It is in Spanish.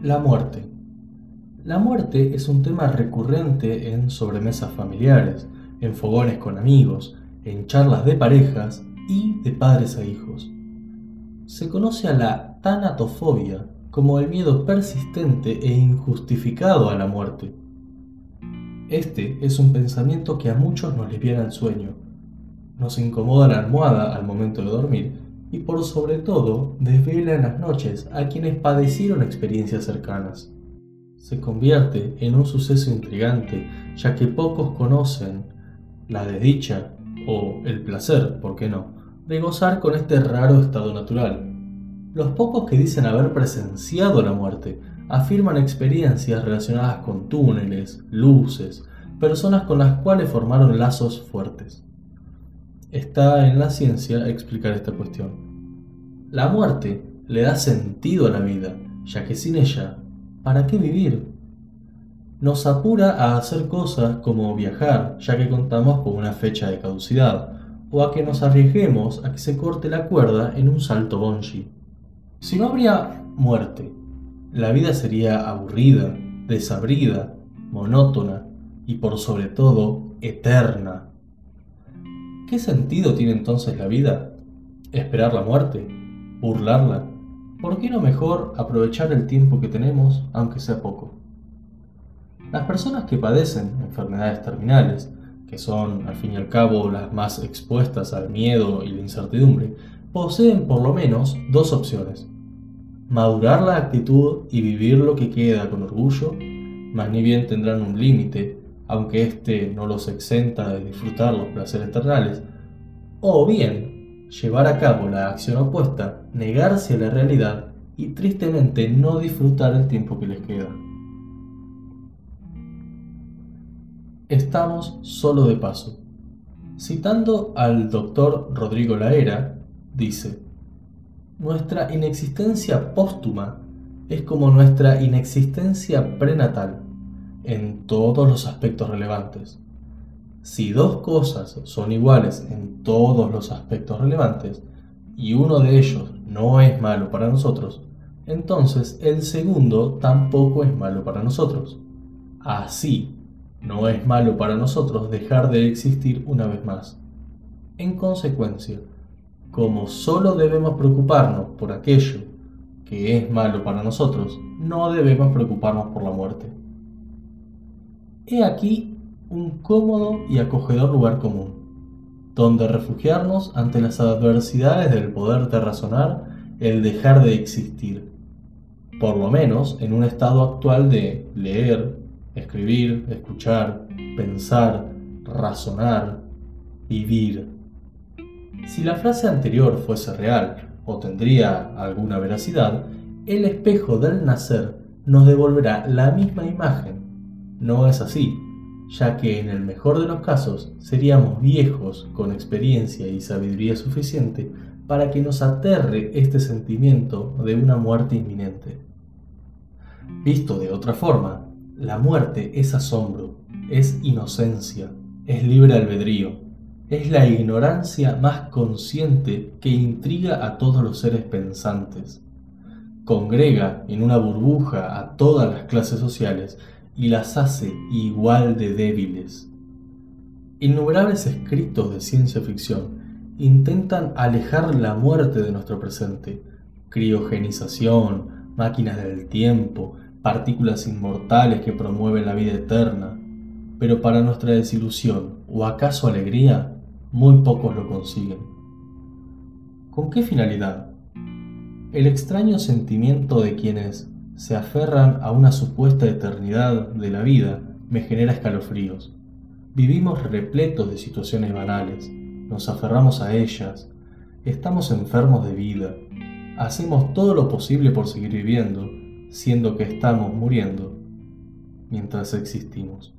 La muerte. La muerte es un tema recurrente en sobremesas familiares, en fogones con amigos, en charlas de parejas y de padres a hijos. Se conoce a la tanatofobia como el miedo persistente e injustificado a la muerte. Este es un pensamiento que a muchos nos liviana el sueño, nos incomoda la almohada al momento de dormir y por sobre todo desvela en las noches a quienes padecieron experiencias cercanas. Se convierte en un suceso intrigante ya que pocos conocen la desdicha o el placer, ¿por qué no?, de gozar con este raro estado natural. Los pocos que dicen haber presenciado la muerte afirman experiencias relacionadas con túneles, luces, personas con las cuales formaron lazos fuertes. Está en la ciencia explicar esta cuestión. La muerte le da sentido a la vida, ya que sin ella, ¿para qué vivir? Nos apura a hacer cosas como viajar, ya que contamos con una fecha de caducidad, o a que nos arriesguemos a que se corte la cuerda en un salto bungee. Si no habría muerte, la vida sería aburrida, desabrida, monótona y por sobre todo eterna. ¿Qué sentido tiene entonces la vida? ¿Esperar la muerte? ¿Burlarla? ¿Por qué no mejor aprovechar el tiempo que tenemos, aunque sea poco? Las personas que padecen enfermedades terminales, que son al fin y al cabo las más expuestas al miedo y la incertidumbre, poseen por lo menos dos opciones. Madurar la actitud y vivir lo que queda con orgullo, más ni bien tendrán un límite aunque éste no los exenta de disfrutar los placeres eternales, o bien llevar a cabo la acción opuesta, negarse a la realidad y tristemente no disfrutar el tiempo que les queda. Estamos solo de paso. Citando al doctor Rodrigo Laera, dice, Nuestra inexistencia póstuma es como nuestra inexistencia prenatal en todos los aspectos relevantes. Si dos cosas son iguales en todos los aspectos relevantes y uno de ellos no es malo para nosotros, entonces el segundo tampoco es malo para nosotros. Así, no es malo para nosotros dejar de existir una vez más. En consecuencia, como solo debemos preocuparnos por aquello que es malo para nosotros, no debemos preocuparnos por la muerte. He aquí un cómodo y acogedor lugar común, donde refugiarnos ante las adversidades del poder de razonar, el dejar de existir, por lo menos en un estado actual de leer, escribir, escuchar, pensar, razonar, vivir. Si la frase anterior fuese real o tendría alguna veracidad, el espejo del nacer nos devolverá la misma imagen no es así, ya que en el mejor de los casos seríamos viejos con experiencia y sabiduría suficiente para que nos aterre este sentimiento de una muerte inminente. Visto de otra forma, la muerte es asombro, es inocencia, es libre albedrío, es la ignorancia más consciente que intriga a todos los seres pensantes. Congrega en una burbuja a todas las clases sociales y las hace igual de débiles. Innumerables escritos de ciencia ficción intentan alejar la muerte de nuestro presente. Criogenización, máquinas del tiempo, partículas inmortales que promueven la vida eterna. Pero para nuestra desilusión o acaso alegría, muy pocos lo consiguen. ¿Con qué finalidad? El extraño sentimiento de quienes se aferran a una supuesta eternidad de la vida me genera escalofríos. Vivimos repletos de situaciones banales, nos aferramos a ellas, estamos enfermos de vida, hacemos todo lo posible por seguir viviendo, siendo que estamos muriendo mientras existimos.